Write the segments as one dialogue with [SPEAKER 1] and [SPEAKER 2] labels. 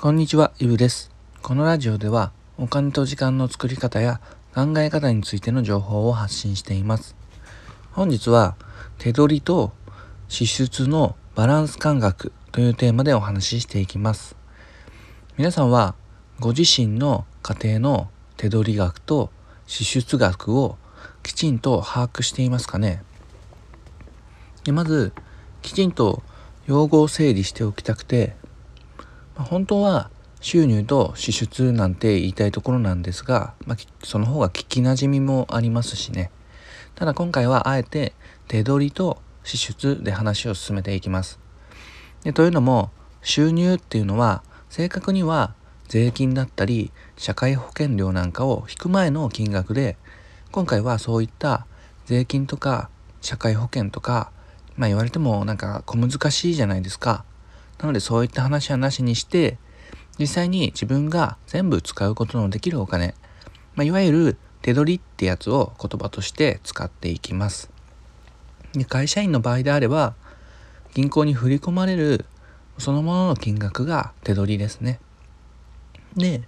[SPEAKER 1] こんにちは、イブです。このラジオでは、お金と時間の作り方や考え方についての情報を発信しています。本日は、手取りと支出のバランス感覚というテーマでお話ししていきます。皆さんは、ご自身の家庭の手取り額と支出額をきちんと把握していますかね？でまず、きちんと用語を整理しておきたくて本当は収入と支出なんて言いたいところなんですが、まあ、その方が聞きなじみもありますしね。ただ今回はあえて手取りと支出で話を進めていきます。でというのも収入っていうのは正確には税金だったり社会保険料なんかを引く前の金額で今回はそういった税金とか社会保険とかまあ言われてもなんか小難しいじゃないですか。なのでそういった話はなしにして、実際に自分が全部使うことのできるお金、まあ、いわゆる手取りってやつを言葉として使っていきます。で会社員の場合であれば、銀行に振り込まれるそのものの金額が手取りですね。で、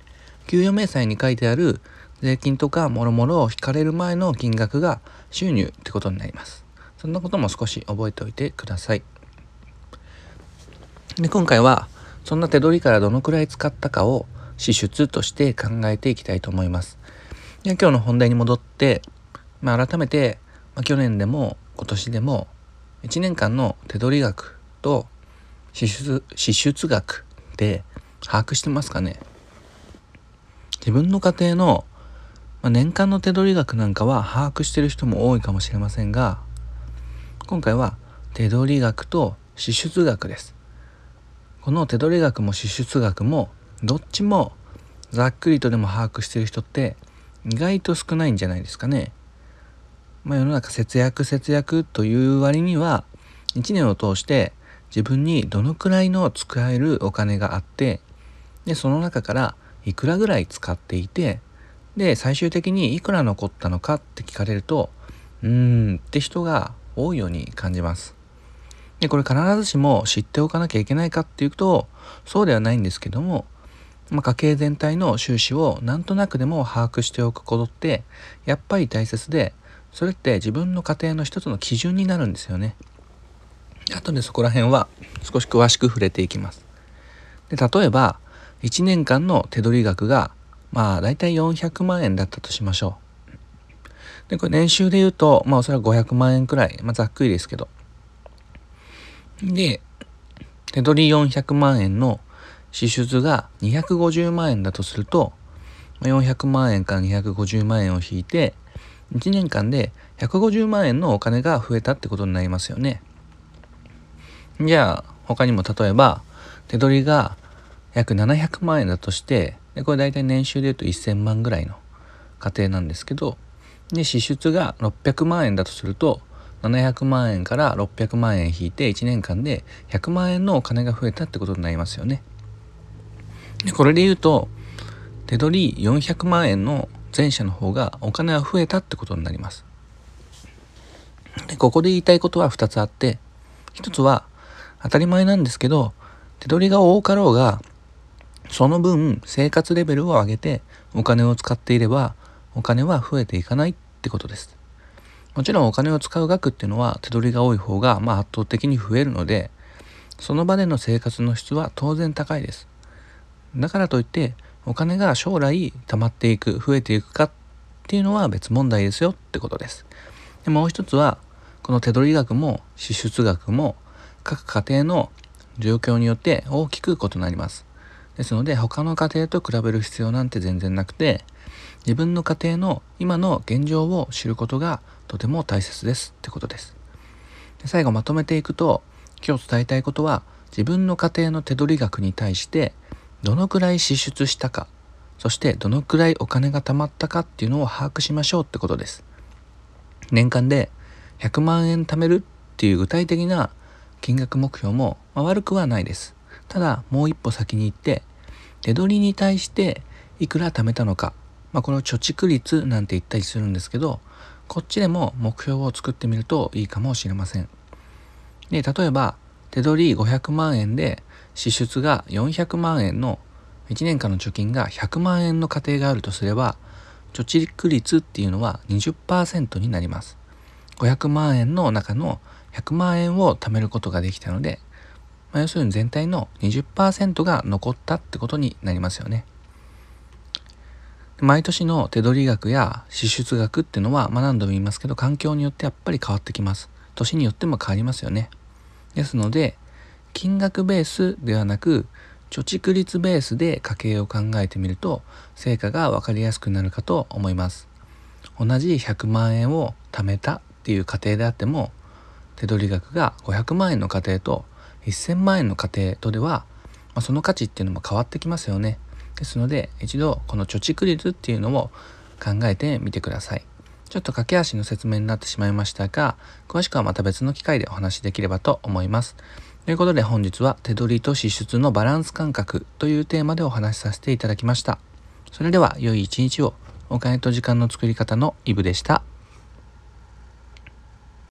[SPEAKER 1] 給与明細に書いてある税金とかもろもろを引かれる前の金額が収入ってことになります。そんなことも少し覚えておいてください。で今回はそんな手取りからどのくらい使ったかを支出として考えていきたいと思います。で今日の本題に戻って、まあ、改めて、まあ、去年でも今年でも1年間の手取り額と支出支出額で把握してますかね自分の家庭の、ま、年間の手取り額なんかは把握してる人も多いかもしれませんが今回は手取り額と支出額ですこの手取り額も支出額もどっちもざっくりとでも把握してる人って意外と少ないんじゃないですかね。まあ、世の中節約節約という割には1年を通して自分にどのくらいの使えるお金があってでその中からいくらぐらい使っていてで最終的にいくら残ったのかって聞かれるとうーんって人が多いように感じます。で、これ必ずしも知っておかなきゃいけないかっていうと、そうではないんですけども、まあ、家計全体の収支をなんとなくでも把握しておくことって、やっぱり大切で、それって自分の家庭の一つの基準になるんですよね。後でそこら辺は少し詳しく触れていきます。で例えば、1年間の手取り額が、まあ、大体400万円だったとしましょう。で、これ年収で言うと、まあ、おそらく500万円くらい、まあ、ざっくりですけど、で、手取り400万円の支出が250万円だとすると、400万円から250万円を引いて、1年間で150万円のお金が増えたってことになりますよね。じゃあ、他にも例えば、手取りが約700万円だとして、でこれ大体年収で言うと1000万ぐらいの家庭なんですけど、で、支出が600万円だとすると、700万円から600万円引いて1年間で100万円のお金が増えたってことになりますよね。でこれで言うと手取り400万円の前者の方がお金は増えたってことになります。でここで言いたいことは2つあって1つは当たり前なんですけど手取りが多かろうがその分生活レベルを上げてお金を使っていればお金は増えていかないってことです。もちろんお金を使う額っていうのは手取りが多い方がまあ圧倒的に増えるのでその場での生活の質は当然高いです。だからといってお金が将来貯まっていく増えていくかっていうのは別問題ですよってことです。でもう一つはこの手取り額も支出額も各家庭の状況によって大きく異なります。ですので他の家庭と比べる必要なんて全然なくて自分の家庭の今の現状を知ることがとても大切ですってことです。で最後まとめていくと今日伝えたいことは自分の家庭の手取り額に対してどのくらい支出したかそしてどのくらいお金が貯まったかっていうのを把握しましょうってことです。年間で100万円貯めるっていう具体的な金額目標も、まあ、悪くはないです。ただもう一歩先に行って手取りに対していくら貯めたのか、まあ、この貯蓄率なんて言ったりするんですけどこっちでも目標を作ってみるといいかもしれません。で、例えば、手取り500万円で支出が400万円の1年間の貯金が100万円の家庭があるとすれば貯蓄率っていうのは20%になります500万円の中の100万円を貯めることができたので、まあ、要するに全体の20%が残ったってことになりますよね。毎年の手取り額や支出額っていうのは、まあ、何度も言いますけど環境によってやっぱり変わってきます。年によっても変わりますよね。ですので金額ベースではなく貯蓄率ベースで家計を考えてみると成果が分かりやすくなるかと思います。同じ100万円を貯めたっていう家庭であっても手取り額が500万円の家庭と1000万円の家庭とでは、まあ、その価値っていうのも変わってきますよね。ですので一度この貯蓄率っていうのを考えてみてください。ちょっと駆け足の説明になってしまいましたが詳しくはまた別の機会でお話しできればと思います。ということで本日は手取りと支出のバランス感覚というテーマでお話しさせていただきました。それでは良い一日を。お金と時間の作り方のイブでした。